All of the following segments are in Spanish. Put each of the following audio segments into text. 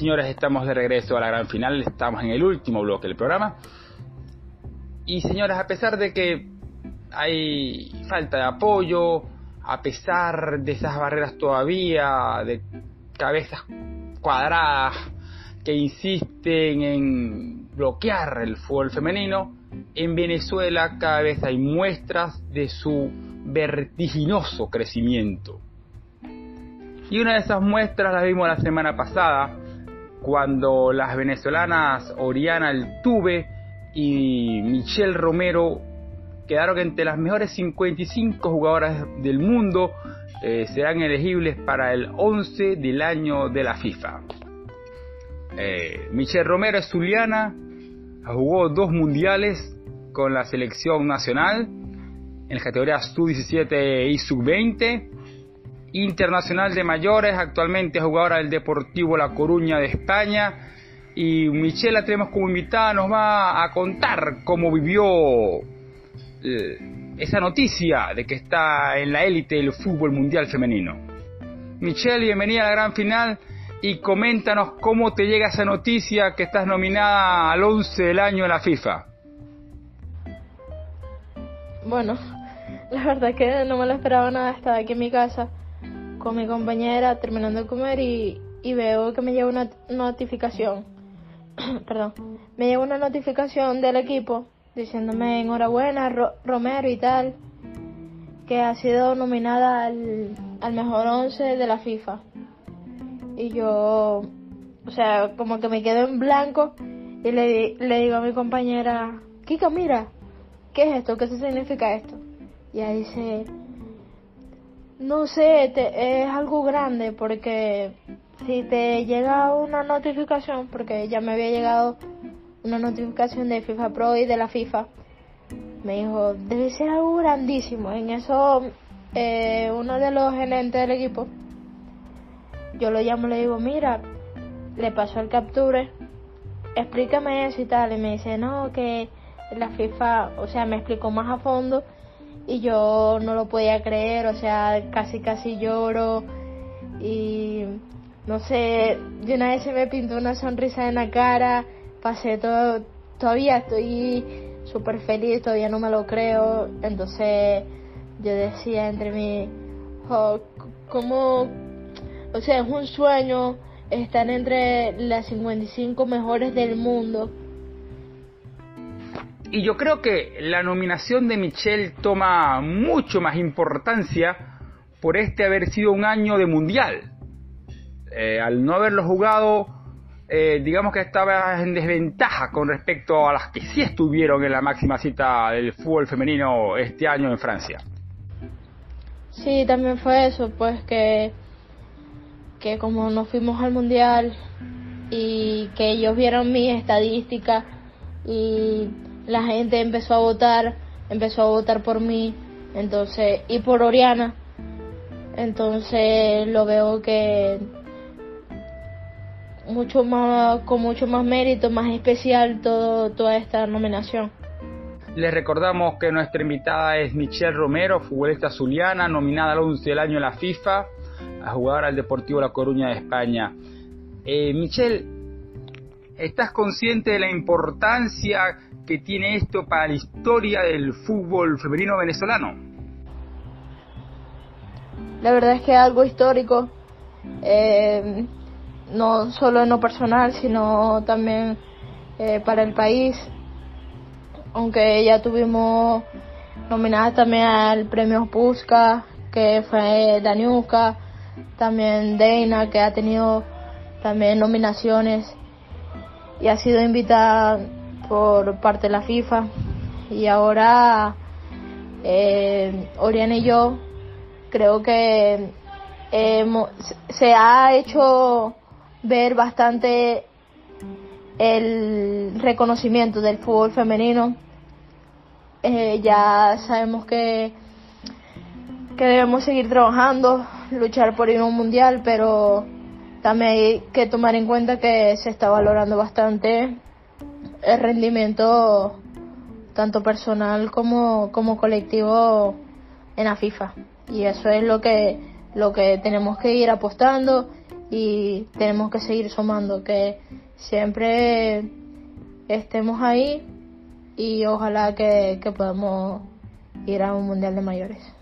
señores, estamos de regreso a la gran final, estamos en el último bloque del programa. Y señores, a pesar de que hay falta de apoyo, a pesar de esas barreras todavía, de cabezas cuadradas que insisten en bloquear el fútbol femenino, en Venezuela cada vez hay muestras de su vertiginoso crecimiento. Y una de esas muestras la vimos la semana pasada, cuando las venezolanas Oriana Altuve y Michelle Romero quedaron entre las mejores 55 jugadoras del mundo, eh, serán elegibles para el 11 del año de la FIFA. Eh, Michelle Romero es zuliana, jugó dos mundiales con la selección nacional en la categoría sub-17 y sub-20 internacional de mayores, actualmente jugadora del Deportivo La Coruña de España. Y Michelle la tenemos como invitada, nos va a contar cómo vivió eh, esa noticia de que está en la élite del fútbol mundial femenino. Michelle, bienvenida a la gran final y coméntanos cómo te llega esa noticia que estás nominada al 11 del año en la FIFA. Bueno, la verdad que no me lo esperaba nada, estaba aquí en mi casa con mi compañera terminando de comer y, veo que me llega una notificación, perdón, me llega una notificación del equipo diciéndome enhorabuena Romero y tal, que ha sido nominada al, al mejor once de la FIFA. Y yo, o sea, como que me quedo en blanco y le, le digo a mi compañera, Kika, mira, ¿qué es esto? ¿Qué significa esto? Y ella dice, no sé, es algo grande porque si te llega una notificación, porque ya me había llegado una notificación de FIFA Pro y de la FIFA, me dijo, debe ser algo grandísimo. En eso, eh, uno de los gerentes del equipo, yo lo llamo y le digo, mira, le pasó el capture, explícame eso y tal. Y me dice, no, que la FIFA, o sea, me explicó más a fondo y yo no lo podía creer, o sea, casi casi lloro. Y no sé, de una vez se me pintó una sonrisa en la cara, pasé todo, todavía estoy súper feliz, todavía no me lo creo, entonces yo decía entre mí, oh, como, o sea, es un sueño estar entre las 55 mejores del mundo y yo creo que la nominación de Michelle toma mucho más importancia por este haber sido un año de mundial. Eh, al no haberlo jugado, eh, digamos que estaba en desventaja con respecto a las que sí estuvieron en la máxima cita del fútbol femenino este año en Francia. Sí, también fue eso, pues que, que como nos fuimos al mundial y que ellos vieron mi estadística y la gente empezó a votar, empezó a votar por mí, entonces, y por Oriana. Entonces lo veo que mucho más, con mucho más mérito, más especial todo, toda esta nominación. Les recordamos que nuestra invitada es Michelle Romero, futbolista zuliana, nominada al 11 del año en la FIFA, a jugar al Deportivo La Coruña de España. Eh, Michelle, ¿estás consciente de la importancia que tiene esto para la historia del fútbol femenino venezolano? La verdad es que es algo histórico, eh, no solo en lo personal, sino también eh, para el país. Aunque ya tuvimos nominadas también al premio Pusca, que fue Daniuska, también Deina, que ha tenido también nominaciones y ha sido invitada por parte de la FIFA y ahora eh, Oriana y yo creo que se ha hecho ver bastante el reconocimiento del fútbol femenino. Eh, ya sabemos que, que debemos seguir trabajando, luchar por ir a un mundial, pero también hay que tomar en cuenta que se está valorando bastante el rendimiento tanto personal como, como colectivo en la FIFA. Y eso es lo que, lo que tenemos que ir apostando y tenemos que seguir sumando, que siempre estemos ahí y ojalá que, que podamos ir a un mundial de mayores.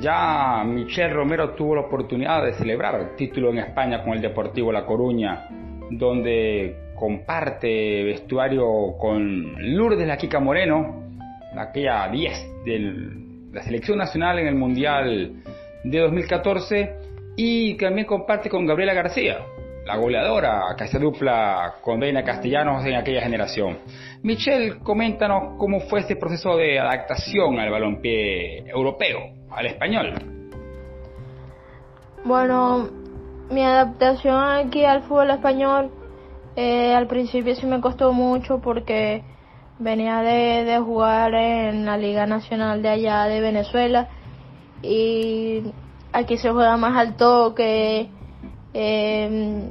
Ya Michel Romero tuvo la oportunidad de celebrar el título en España con el Deportivo La Coruña, donde comparte vestuario con Lourdes La Quica Moreno, aquella 10 de la selección nacional en el Mundial de 2014, y también comparte con Gabriela García, la goleadora que se dupla con Deina Castellanos en aquella generación. Michelle, coméntanos cómo fue ese proceso de adaptación al balompié europeo, al español. Bueno, mi adaptación aquí al fútbol español eh, al principio sí me costó mucho porque venía de, de jugar en la Liga Nacional de allá de Venezuela y aquí se juega más al toque eh,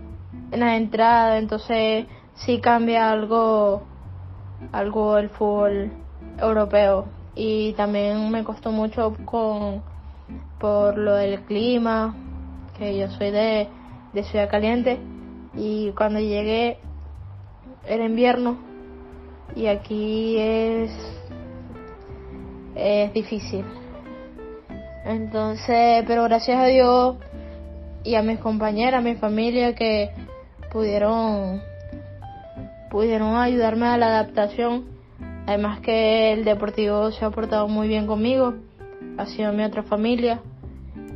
en la entrada, entonces sí cambia algo, algo el fútbol europeo. Y también me costó mucho con por lo del clima, que yo soy de, de Ciudad Caliente y cuando llegué era invierno y aquí es es difícil entonces pero gracias a Dios y a mis compañeras, a mi familia que pudieron pudieron ayudarme a la adaptación. Además que el deportivo se ha portado muy bien conmigo, ha sido mi otra familia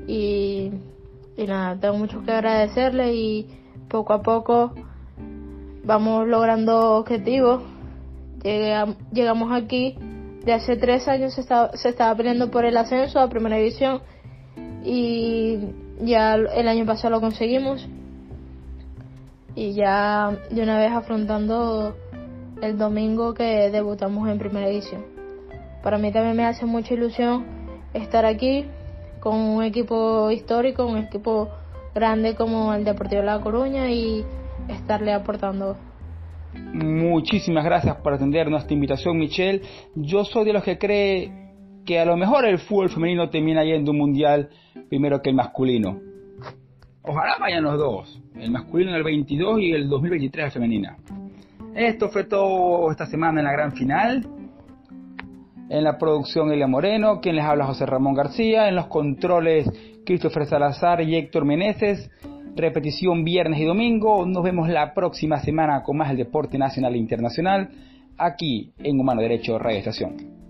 y, y nada, tengo mucho que agradecerle y poco a poco vamos logrando objetivos. llegamos aquí, de hace tres años se estaba, se estaba peleando por el ascenso a primera división y ya el año pasado lo conseguimos y ya de una vez afrontando el domingo que debutamos en primera edición. Para mí también me hace mucha ilusión estar aquí con un equipo histórico, un equipo grande como el Deportivo La Coruña y estarle aportando. Muchísimas gracias por atender nuestra invitación, Michelle. Yo soy de los que cree que a lo mejor el fútbol femenino termina yendo un mundial primero que el masculino. Ojalá vayan los dos, el masculino en el 22 y el 2023 la femenina. Esto fue todo esta semana en la gran final. En la producción Elia Moreno, quien les habla José Ramón García, en los controles Christopher Salazar y Héctor Meneses. Repetición viernes y domingo. Nos vemos la próxima semana con más el deporte nacional e internacional aquí en Humano Derecho Radio Estación.